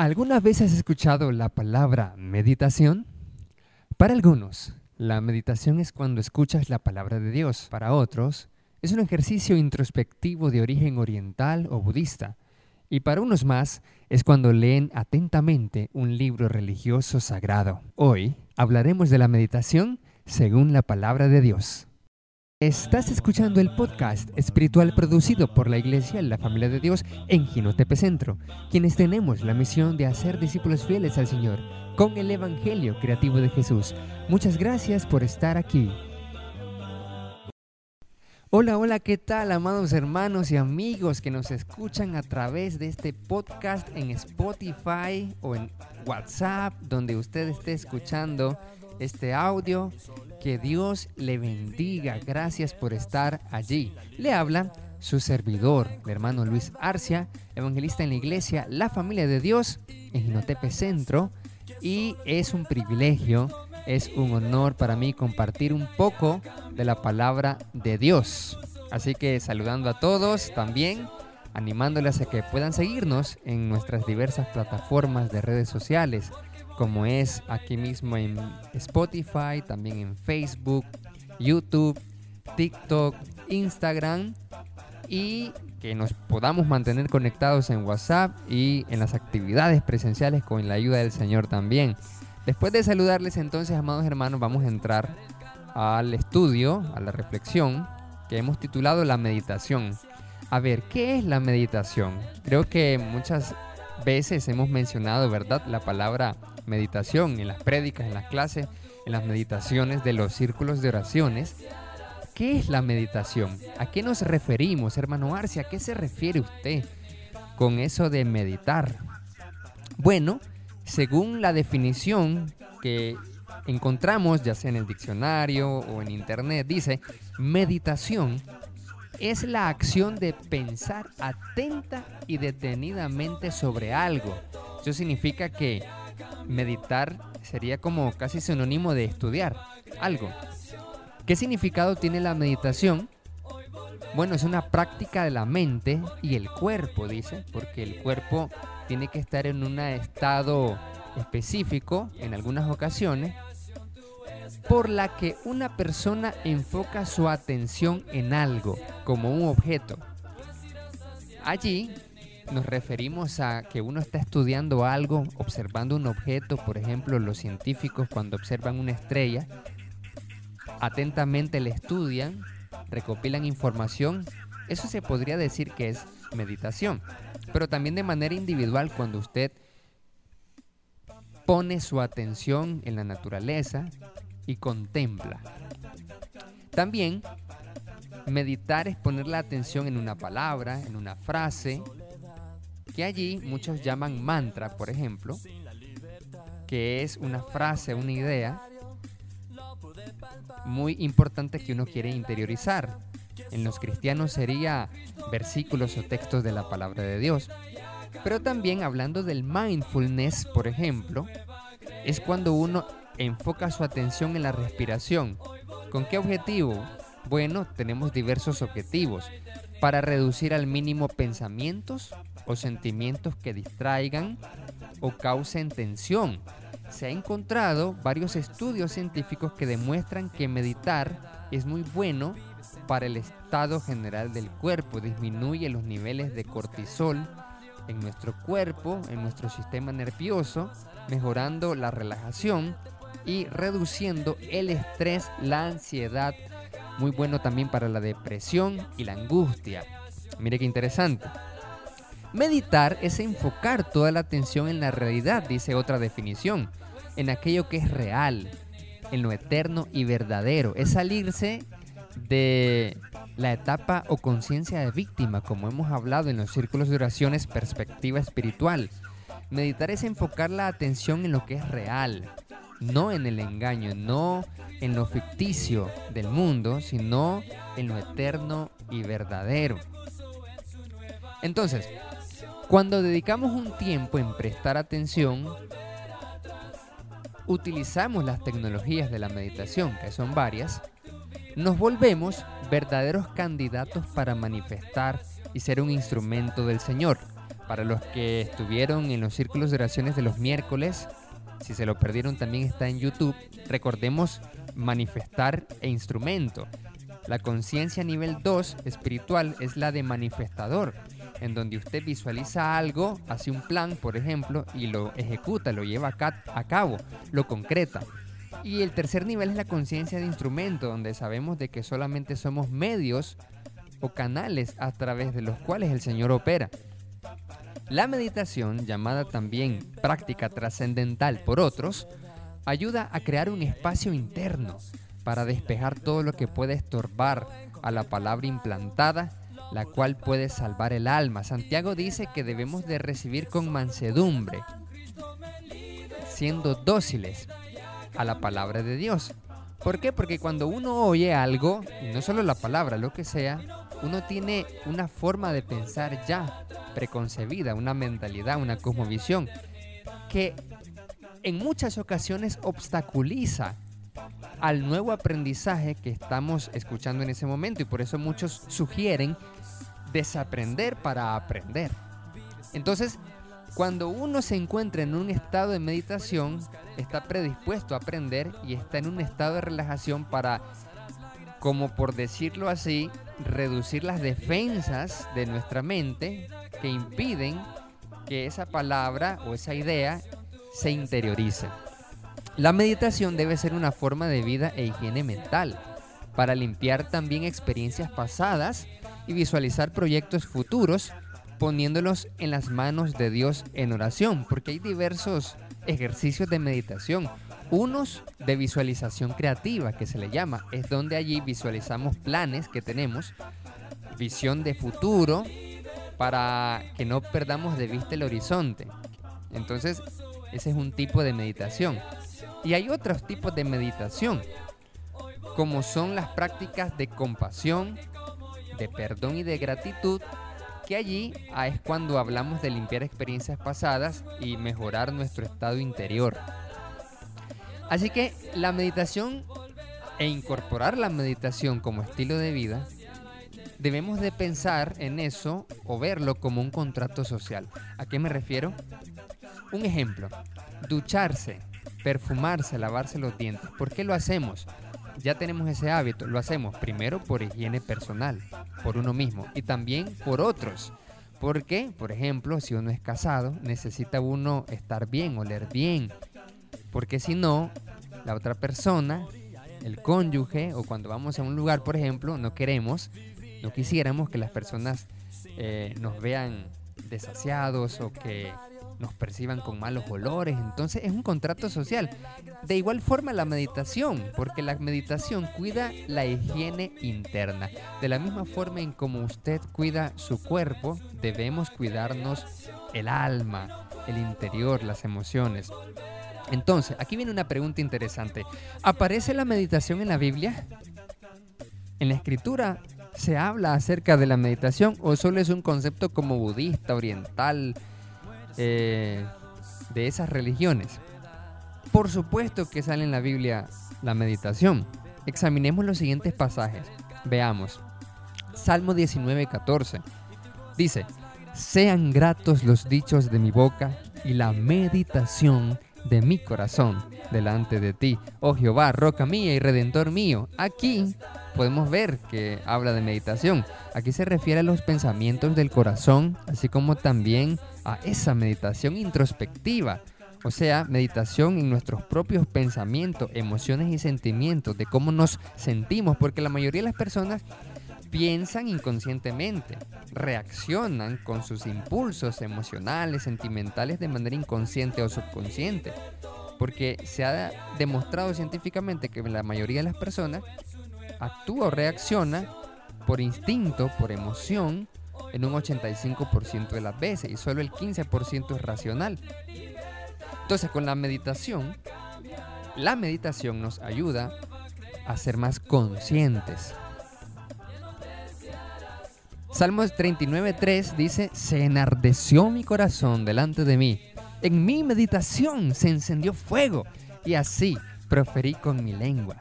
¿Alguna vez has escuchado la palabra meditación? Para algunos, la meditación es cuando escuchas la palabra de Dios. Para otros, es un ejercicio introspectivo de origen oriental o budista. Y para unos más, es cuando leen atentamente un libro religioso sagrado. Hoy hablaremos de la meditación según la palabra de Dios. Estás escuchando el podcast espiritual producido por la Iglesia La Familia de Dios en Ginotepe Centro, quienes tenemos la misión de hacer discípulos fieles al Señor con el Evangelio creativo de Jesús. Muchas gracias por estar aquí. Hola, hola, ¿qué tal, amados hermanos y amigos que nos escuchan a través de este podcast en Spotify o en WhatsApp, donde usted esté escuchando este audio? Que Dios le bendiga. Gracias por estar allí. Le habla su servidor, el hermano Luis Arcia, evangelista en la iglesia La Familia de Dios en Ginotepe Centro. Y es un privilegio, es un honor para mí compartir un poco de la palabra de Dios. Así que saludando a todos también, animándoles a que puedan seguirnos en nuestras diversas plataformas de redes sociales como es aquí mismo en Spotify, también en Facebook, YouTube, TikTok, Instagram y que nos podamos mantener conectados en WhatsApp y en las actividades presenciales con la ayuda del Señor también. Después de saludarles entonces, amados hermanos, vamos a entrar al estudio, a la reflexión que hemos titulado La meditación. A ver, ¿qué es la meditación? Creo que muchas veces hemos mencionado, ¿verdad? La palabra meditación, en las prédicas, en las clases, en las meditaciones de los círculos de oraciones. ¿Qué es la meditación? ¿A qué nos referimos, hermano Arce? ¿A qué se refiere usted con eso de meditar? Bueno, según la definición que encontramos, ya sea en el diccionario o en internet, dice, meditación es la acción de pensar atenta y detenidamente sobre algo. Eso significa que meditar sería como casi sinónimo de estudiar algo. ¿Qué significado tiene la meditación? Bueno, es una práctica de la mente y el cuerpo, dice, porque el cuerpo tiene que estar en un estado específico en algunas ocasiones por la que una persona enfoca su atención en algo, como un objeto. Allí nos referimos a que uno está estudiando algo, observando un objeto, por ejemplo, los científicos cuando observan una estrella, atentamente le estudian, recopilan información, eso se podría decir que es meditación, pero también de manera individual cuando usted pone su atención en la naturaleza y contempla. También meditar es poner la atención en una palabra, en una frase, que allí muchos llaman mantra, por ejemplo, que es una frase, una idea muy importante que uno quiere interiorizar. En los cristianos sería versículos o textos de la palabra de Dios. Pero también hablando del mindfulness, por ejemplo, es cuando uno enfoca su atención en la respiración. ¿Con qué objetivo? Bueno, tenemos diversos objetivos. Para reducir al mínimo pensamientos o sentimientos que distraigan o causen tensión. Se ha encontrado varios estudios científicos que demuestran que meditar es muy bueno para el estado general del cuerpo, disminuye los niveles de cortisol en nuestro cuerpo, en nuestro sistema nervioso, mejorando la relajación y reduciendo el estrés, la ansiedad, muy bueno también para la depresión y la angustia. Mire qué interesante. Meditar es enfocar toda la atención en la realidad, dice otra definición, en aquello que es real, en lo eterno y verdadero. Es salirse de la etapa o conciencia de víctima, como hemos hablado en los círculos de oraciones, perspectiva espiritual. Meditar es enfocar la atención en lo que es real, no en el engaño, no en lo ficticio del mundo, sino en lo eterno y verdadero. Entonces, cuando dedicamos un tiempo en prestar atención, utilizamos las tecnologías de la meditación, que son varias, nos volvemos verdaderos candidatos para manifestar y ser un instrumento del Señor. Para los que estuvieron en los círculos de oraciones de los miércoles, si se lo perdieron también está en YouTube, recordemos manifestar e instrumento. La conciencia nivel 2 espiritual es la de manifestador, en donde usted visualiza algo, hace un plan, por ejemplo, y lo ejecuta, lo lleva a cabo, lo concreta. Y el tercer nivel es la conciencia de instrumento, donde sabemos de que solamente somos medios o canales a través de los cuales el Señor opera. La meditación, llamada también práctica trascendental por otros, ayuda a crear un espacio interno para despejar todo lo que puede estorbar a la palabra implantada, la cual puede salvar el alma. Santiago dice que debemos de recibir con mansedumbre, siendo dóciles a la palabra de Dios. ¿Por qué? Porque cuando uno oye algo, y no solo la palabra, lo que sea, uno tiene una forma de pensar ya preconcebida, una mentalidad, una cosmovisión, que en muchas ocasiones obstaculiza al nuevo aprendizaje que estamos escuchando en ese momento y por eso muchos sugieren desaprender para aprender. Entonces, cuando uno se encuentra en un estado de meditación, está predispuesto a aprender y está en un estado de relajación para, como por decirlo así, reducir las defensas de nuestra mente que impiden que esa palabra o esa idea se interiorice. La meditación debe ser una forma de vida e higiene mental para limpiar también experiencias pasadas y visualizar proyectos futuros poniéndolos en las manos de Dios en oración, porque hay diversos ejercicios de meditación. Unos de visualización creativa, que se le llama, es donde allí visualizamos planes que tenemos, visión de futuro, para que no perdamos de vista el horizonte. Entonces, ese es un tipo de meditación. Y hay otros tipos de meditación, como son las prácticas de compasión, de perdón y de gratitud, que allí ah, es cuando hablamos de limpiar experiencias pasadas y mejorar nuestro estado interior. Así que la meditación e incorporar la meditación como estilo de vida, debemos de pensar en eso o verlo como un contrato social. ¿A qué me refiero? Un ejemplo, ducharse, perfumarse, lavarse los dientes. ¿Por qué lo hacemos? Ya tenemos ese hábito, lo hacemos primero por higiene personal, por uno mismo y también por otros. Porque, por ejemplo, si uno es casado, necesita uno estar bien, oler bien. Porque si no, la otra persona, el cónyuge, o cuando vamos a un lugar, por ejemplo, no queremos, no quisiéramos que las personas eh, nos vean desasiados o que nos perciban con malos olores. Entonces es un contrato social. De igual forma la meditación, porque la meditación cuida la higiene interna. De la misma forma en como usted cuida su cuerpo, debemos cuidarnos el alma, el interior, las emociones. Entonces, aquí viene una pregunta interesante. ¿Aparece la meditación en la Biblia? ¿En la escritura se habla acerca de la meditación o solo es un concepto como budista, oriental, eh, de esas religiones. Por supuesto que sale en la Biblia la meditación. Examinemos los siguientes pasajes. Veamos. Salmo 19:14. Dice, sean gratos los dichos de mi boca y la meditación mi corazón delante de ti, oh Jehová, roca mía y redentor mío. Aquí podemos ver que habla de meditación. Aquí se refiere a los pensamientos del corazón, así como también a esa meditación introspectiva. O sea, meditación en nuestros propios pensamientos, emociones y sentimientos, de cómo nos sentimos, porque la mayoría de las personas piensan inconscientemente, reaccionan con sus impulsos emocionales, sentimentales de manera inconsciente o subconsciente. Porque se ha demostrado científicamente que la mayoría de las personas actúa o reacciona por instinto, por emoción, en un 85% de las veces y solo el 15% es racional. Entonces con la meditación, la meditación nos ayuda a ser más conscientes. Salmos 39.3 dice, se enardeció mi corazón delante de mí. En mi meditación se encendió fuego y así proferí con mi lengua.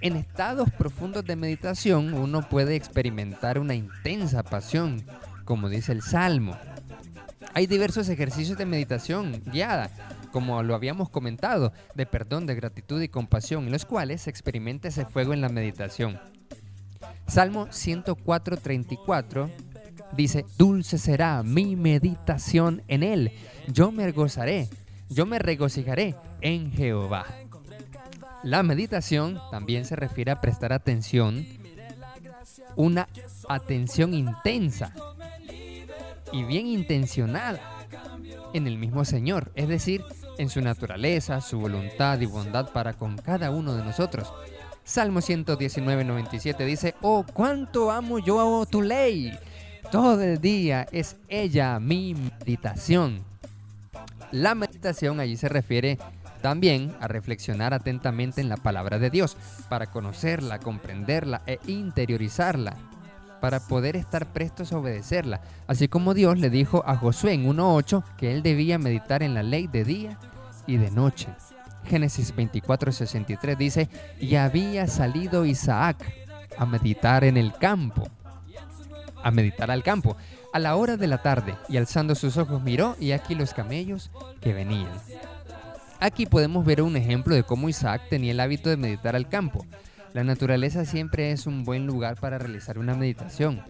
En estados profundos de meditación uno puede experimentar una intensa pasión, como dice el Salmo. Hay diversos ejercicios de meditación guiada, como lo habíamos comentado, de perdón, de gratitud y compasión, en los cuales se experimenta ese fuego en la meditación. Salmo 104.34 dice, dulce será mi meditación en él, yo me gozaré, yo me regocijaré en Jehová. La meditación también se refiere a prestar atención, una atención intensa y bien intencionada en el mismo Señor, es decir, en su naturaleza, su voluntad y bondad para con cada uno de nosotros. Salmo 119, 97 dice, Oh, cuánto amo yo tu ley. Todo el día es ella mi meditación. La meditación allí se refiere también a reflexionar atentamente en la palabra de Dios, para conocerla, comprenderla e interiorizarla, para poder estar prestos a obedecerla, así como Dios le dijo a Josué en 1.8 que él debía meditar en la ley de día y de noche. Génesis 24:63 dice, y había salido Isaac a meditar en el campo, a meditar al campo, a la hora de la tarde, y alzando sus ojos miró, y aquí los camellos que venían. Aquí podemos ver un ejemplo de cómo Isaac tenía el hábito de meditar al campo. La naturaleza siempre es un buen lugar para realizar una meditación.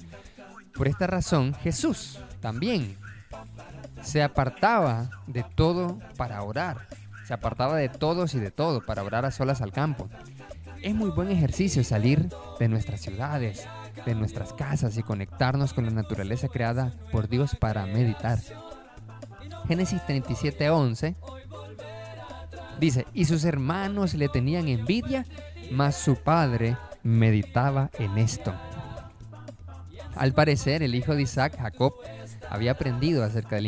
Por esta razón, Jesús también se apartaba de todo para orar. Se apartaba de todos y de todo para orar a solas al campo. Es muy buen ejercicio salir de nuestras ciudades, de nuestras casas y conectarnos con la naturaleza creada por Dios para meditar. Génesis 37:11 dice, y sus hermanos le tenían envidia, mas su padre meditaba en esto. Al parecer, el hijo de Isaac, Jacob, había aprendido acerca del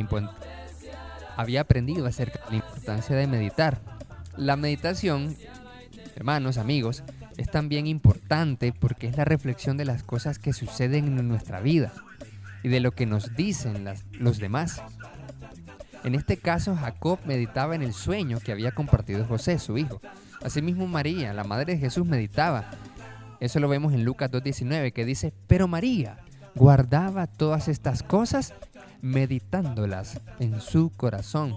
había aprendido acerca importancia de meditar. La meditación, hermanos, amigos, es también importante porque es la reflexión de las cosas que suceden en nuestra vida y de lo que nos dicen los demás. En este caso, Jacob meditaba en el sueño que había compartido José, su hijo. Asimismo, María, la madre de Jesús, meditaba. Eso lo vemos en Lucas 2.19, que dice, pero María guardaba todas estas cosas meditándolas en su corazón.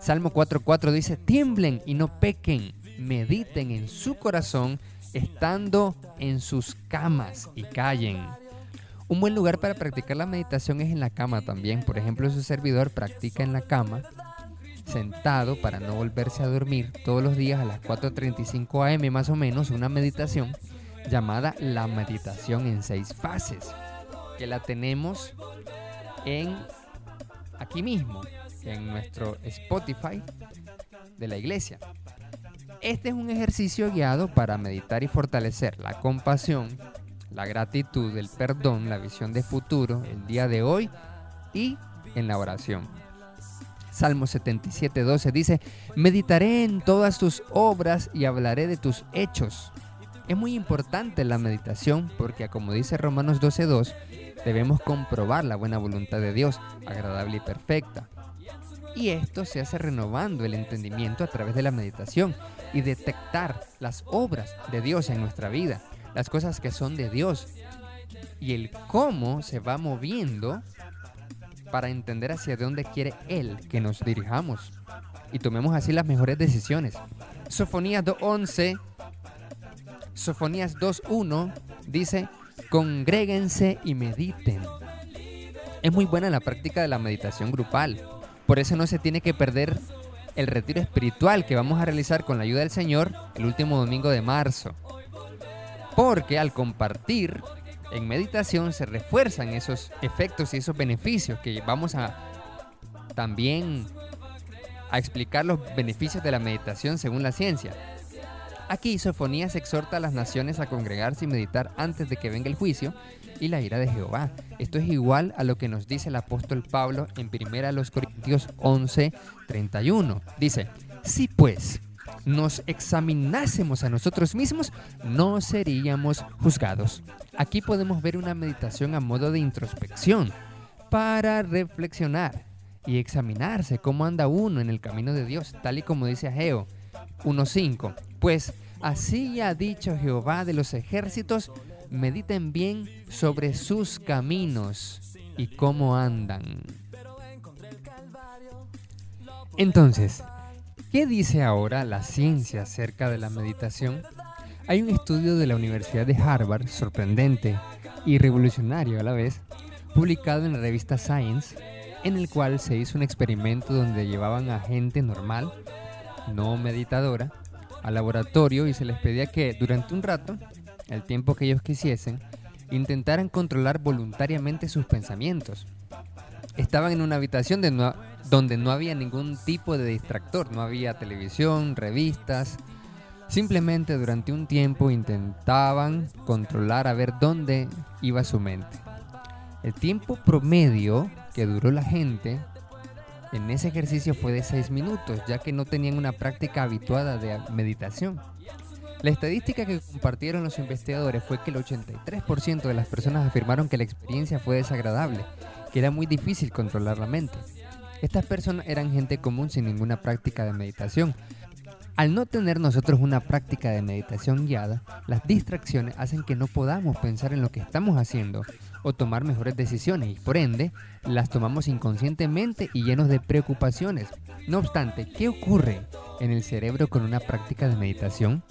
Salmo 4.4 dice, tiemblen y no pequen, mediten en su corazón estando en sus camas y callen. Un buen lugar para practicar la meditación es en la cama también. Por ejemplo, su servidor practica en la cama, sentado para no volverse a dormir todos los días a las 4.35 am más o menos, una meditación llamada la meditación en seis fases, que la tenemos en aquí mismo, en nuestro Spotify de la iglesia. Este es un ejercicio guiado para meditar y fortalecer la compasión, la gratitud, el perdón, la visión de futuro, el día de hoy y en la oración. Salmo 77, 12 dice, meditaré en todas tus obras y hablaré de tus hechos. Es muy importante la meditación porque, como dice Romanos 12.2, debemos comprobar la buena voluntad de Dios, agradable y perfecta. Y esto se hace renovando el entendimiento a través de la meditación y detectar las obras de Dios en nuestra vida, las cosas que son de Dios y el cómo se va moviendo para entender hacia dónde quiere Él que nos dirijamos y tomemos así las mejores decisiones. Sofonías 2.11, Sofonías 2.1 dice, Congréguense y mediten. Es muy buena la práctica de la meditación grupal. Por eso no se tiene que perder el retiro espiritual que vamos a realizar con la ayuda del Señor el último domingo de marzo. Porque al compartir en meditación se refuerzan esos efectos y esos beneficios que vamos a también a explicar los beneficios de la meditación según la ciencia. Aquí Sofonías exhorta a las naciones a congregarse y meditar antes de que venga el juicio y la ira de Jehová. Esto es igual a lo que nos dice el apóstol Pablo en 1 Corintios 11, 31. Dice, si pues nos examinásemos a nosotros mismos, no seríamos juzgados. Aquí podemos ver una meditación a modo de introspección para reflexionar y examinarse cómo anda uno en el camino de Dios, tal y como dice Ageo 1.5. Pues así ha dicho Jehová de los ejércitos, mediten bien sobre sus caminos y cómo andan. Entonces, ¿qué dice ahora la ciencia acerca de la meditación? Hay un estudio de la Universidad de Harvard, sorprendente y revolucionario a la vez, publicado en la revista Science, en el cual se hizo un experimento donde llevaban a gente normal, no meditadora, al laboratorio y se les pedía que durante un rato, el tiempo que ellos quisiesen, intentaran controlar voluntariamente sus pensamientos. Estaban en una habitación donde no había ningún tipo de distractor, no había televisión, revistas. Simplemente durante un tiempo intentaban controlar a ver dónde iba su mente. El tiempo promedio que duró la gente en ese ejercicio fue de 6 minutos, ya que no tenían una práctica habituada de meditación. La estadística que compartieron los investigadores fue que el 83% de las personas afirmaron que la experiencia fue desagradable, que era muy difícil controlar la mente. Estas personas eran gente común sin ninguna práctica de meditación. Al no tener nosotros una práctica de meditación guiada, las distracciones hacen que no podamos pensar en lo que estamos haciendo o tomar mejores decisiones y por ende las tomamos inconscientemente y llenos de preocupaciones. No obstante, ¿qué ocurre en el cerebro con una práctica de meditación?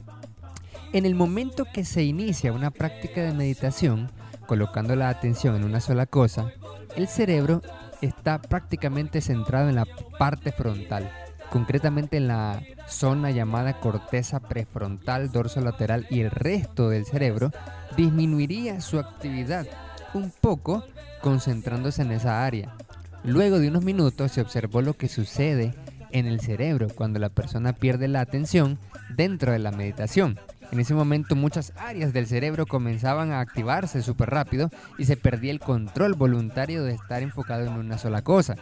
En el momento que se inicia una práctica de meditación, colocando la atención en una sola cosa, el cerebro está prácticamente centrado en la parte frontal, concretamente en la zona llamada corteza prefrontal, dorso lateral y el resto del cerebro disminuiría su actividad un poco concentrándose en esa área. Luego de unos minutos se observó lo que sucede en el cerebro cuando la persona pierde la atención dentro de la meditación. En ese momento muchas áreas del cerebro comenzaban a activarse súper rápido y se perdía el control voluntario de estar enfocado en una sola cosa.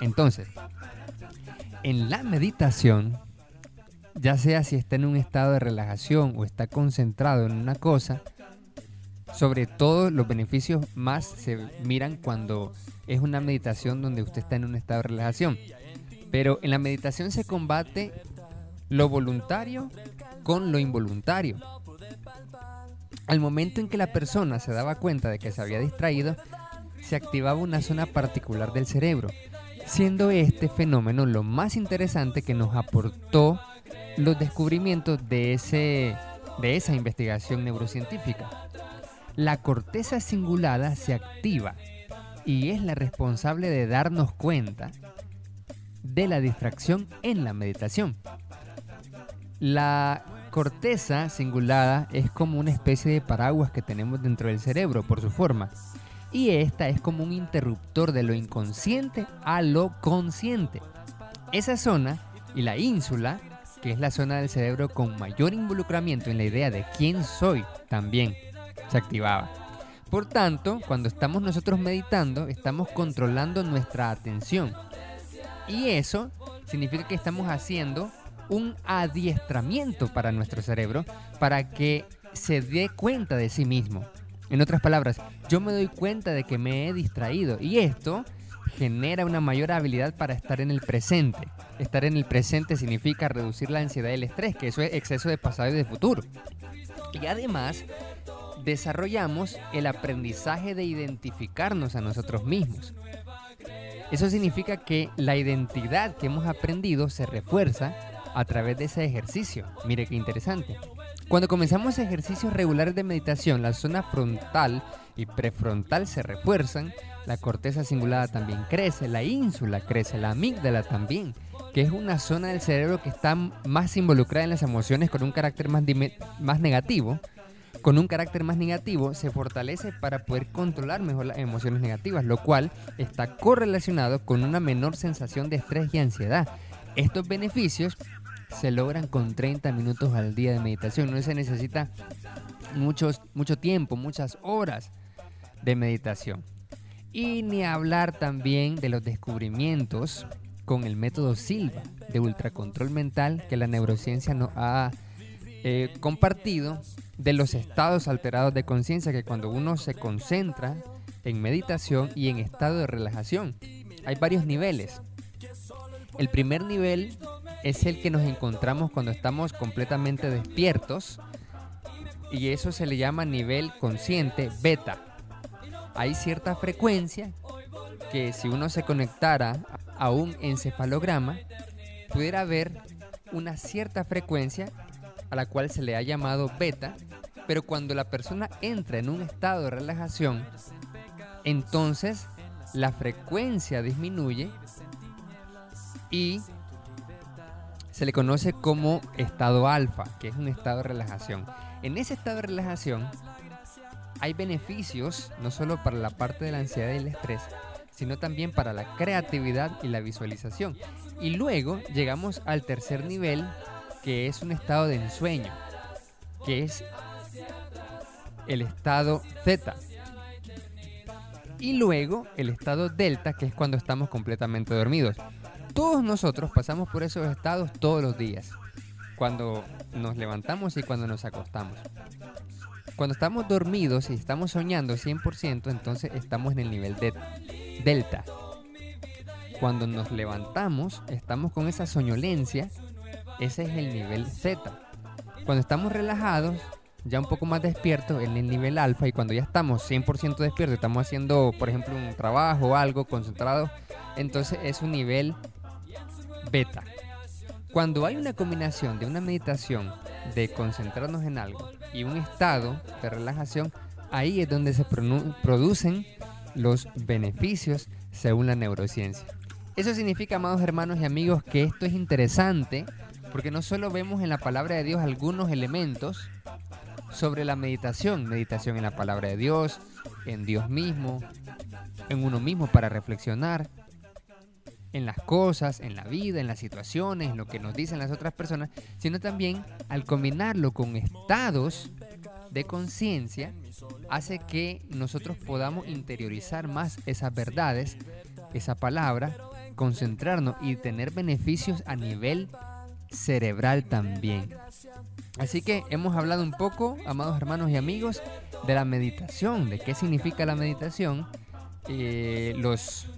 Entonces, en la meditación, ya sea si está en un estado de relajación o está concentrado en una cosa, sobre todo los beneficios más se miran cuando es una meditación donde usted está en un estado de relajación. Pero en la meditación se combate lo voluntario con lo involuntario. Al momento en que la persona se daba cuenta de que se había distraído, se activaba una zona particular del cerebro, siendo este fenómeno lo más interesante que nos aportó los descubrimientos de, ese, de esa investigación neurocientífica. La corteza cingulada se activa y es la responsable de darnos cuenta de la distracción en la meditación. La corteza cingulada es como una especie de paraguas que tenemos dentro del cerebro por su forma. Y esta es como un interruptor de lo inconsciente a lo consciente. Esa zona y la ínsula, que es la zona del cerebro con mayor involucramiento en la idea de quién soy, también se activaba. Por tanto, cuando estamos nosotros meditando, estamos controlando nuestra atención. Y eso significa que estamos haciendo un adiestramiento para nuestro cerebro para que se dé cuenta de sí mismo. En otras palabras, yo me doy cuenta de que me he distraído y esto genera una mayor habilidad para estar en el presente. Estar en el presente significa reducir la ansiedad y el estrés, que eso es exceso de pasado y de futuro. Y además, desarrollamos el aprendizaje de identificarnos a nosotros mismos. Eso significa que la identidad que hemos aprendido se refuerza a través de ese ejercicio. Mire qué interesante. Cuando comenzamos ejercicios regulares de meditación, la zona frontal y prefrontal se refuerzan, la corteza cingulada también crece, la ínsula crece, la amígdala también, que es una zona del cerebro que está más involucrada en las emociones con un carácter más, más negativo. Con un carácter más negativo se fortalece para poder controlar mejor las emociones negativas, lo cual está correlacionado con una menor sensación de estrés y ansiedad. Estos beneficios se logran con 30 minutos al día de meditación. No se necesita muchos, mucho tiempo, muchas horas de meditación. Y ni hablar también de los descubrimientos con el método Silva de ultracontrol mental que la neurociencia nos ha eh, compartido de los estados alterados de conciencia que cuando uno se concentra en meditación y en estado de relajación. Hay varios niveles. El primer nivel es el que nos encontramos cuando estamos completamente despiertos y eso se le llama nivel consciente beta. Hay cierta frecuencia que si uno se conectara a un encefalograma, pudiera haber una cierta frecuencia a la cual se le ha llamado beta, pero cuando la persona entra en un estado de relajación, entonces la frecuencia disminuye y se le conoce como estado alfa, que es un estado de relajación. En ese estado de relajación hay beneficios no solo para la parte de la ansiedad y el estrés, sino también para la creatividad y la visualización. Y luego llegamos al tercer nivel, que es un estado de ensueño, que es el estado Z. Y luego el estado delta, que es cuando estamos completamente dormidos. Todos nosotros pasamos por esos estados todos los días, cuando nos levantamos y cuando nos acostamos. Cuando estamos dormidos y estamos soñando 100%, entonces estamos en el nivel de delta. Cuando nos levantamos, estamos con esa soñolencia, ese es el nivel Z. Cuando estamos relajados, ya un poco más despiertos en el nivel alfa y cuando ya estamos 100% despiertos, estamos haciendo, por ejemplo, un trabajo o algo concentrado, entonces es un nivel beta. Cuando hay una combinación de una meditación, de concentrarnos en algo y un estado de relajación, ahí es donde se producen los beneficios según la neurociencia. Eso significa, amados hermanos y amigos, que esto es interesante porque no solo vemos en la palabra de Dios algunos elementos, sobre la meditación, meditación en la palabra de Dios, en Dios mismo, en uno mismo para reflexionar, en las cosas, en la vida, en las situaciones, en lo que nos dicen las otras personas, sino también al combinarlo con estados de conciencia, hace que nosotros podamos interiorizar más esas verdades, esa palabra, concentrarnos y tener beneficios a nivel cerebral también. Así que hemos hablado un poco, amados hermanos y amigos, de la meditación, de qué significa la meditación, eh, los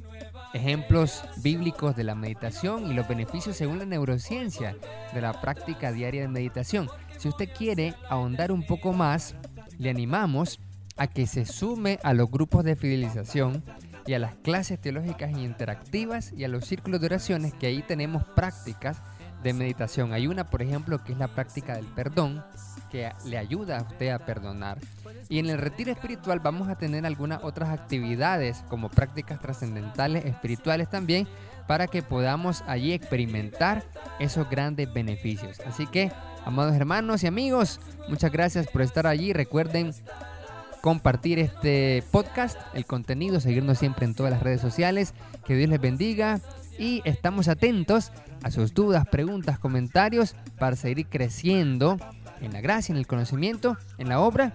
ejemplos bíblicos de la meditación y los beneficios según la neurociencia de la práctica diaria de meditación. Si usted quiere ahondar un poco más, le animamos a que se sume a los grupos de fidelización y a las clases teológicas interactivas y a los círculos de oraciones que ahí tenemos prácticas de meditación. Hay una, por ejemplo, que es la práctica del perdón, que le ayuda a usted a perdonar. Y en el retiro espiritual vamos a tener algunas otras actividades como prácticas trascendentales espirituales también para que podamos allí experimentar esos grandes beneficios. Así que, amados hermanos y amigos, muchas gracias por estar allí. Recuerden compartir este podcast, el contenido, seguirnos siempre en todas las redes sociales. Que Dios les bendiga y estamos atentos a sus dudas, preguntas, comentarios para seguir creciendo en la gracia, en el conocimiento, en la obra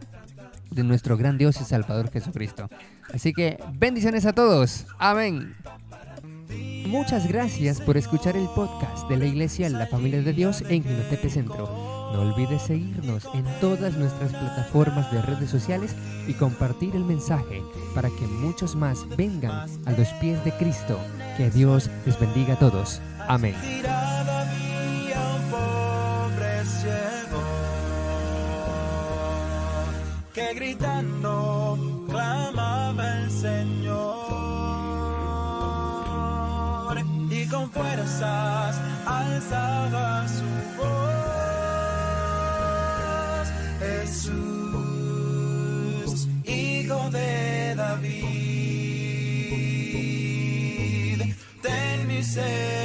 de nuestro gran Dios y Salvador Jesucristo. Así que bendiciones a todos. Amén. Muchas gracias por escuchar el podcast de la Iglesia La Familia de Dios en Ginotepe Centro. No olvides seguirnos en todas nuestras plataformas de redes sociales y compartir el mensaje para que muchos más vengan a los pies de Cristo. Que Dios les bendiga a todos. Amén. que gritando clamaba el Señor y con fuerzas alzaba su voz. Jesús, hijo de say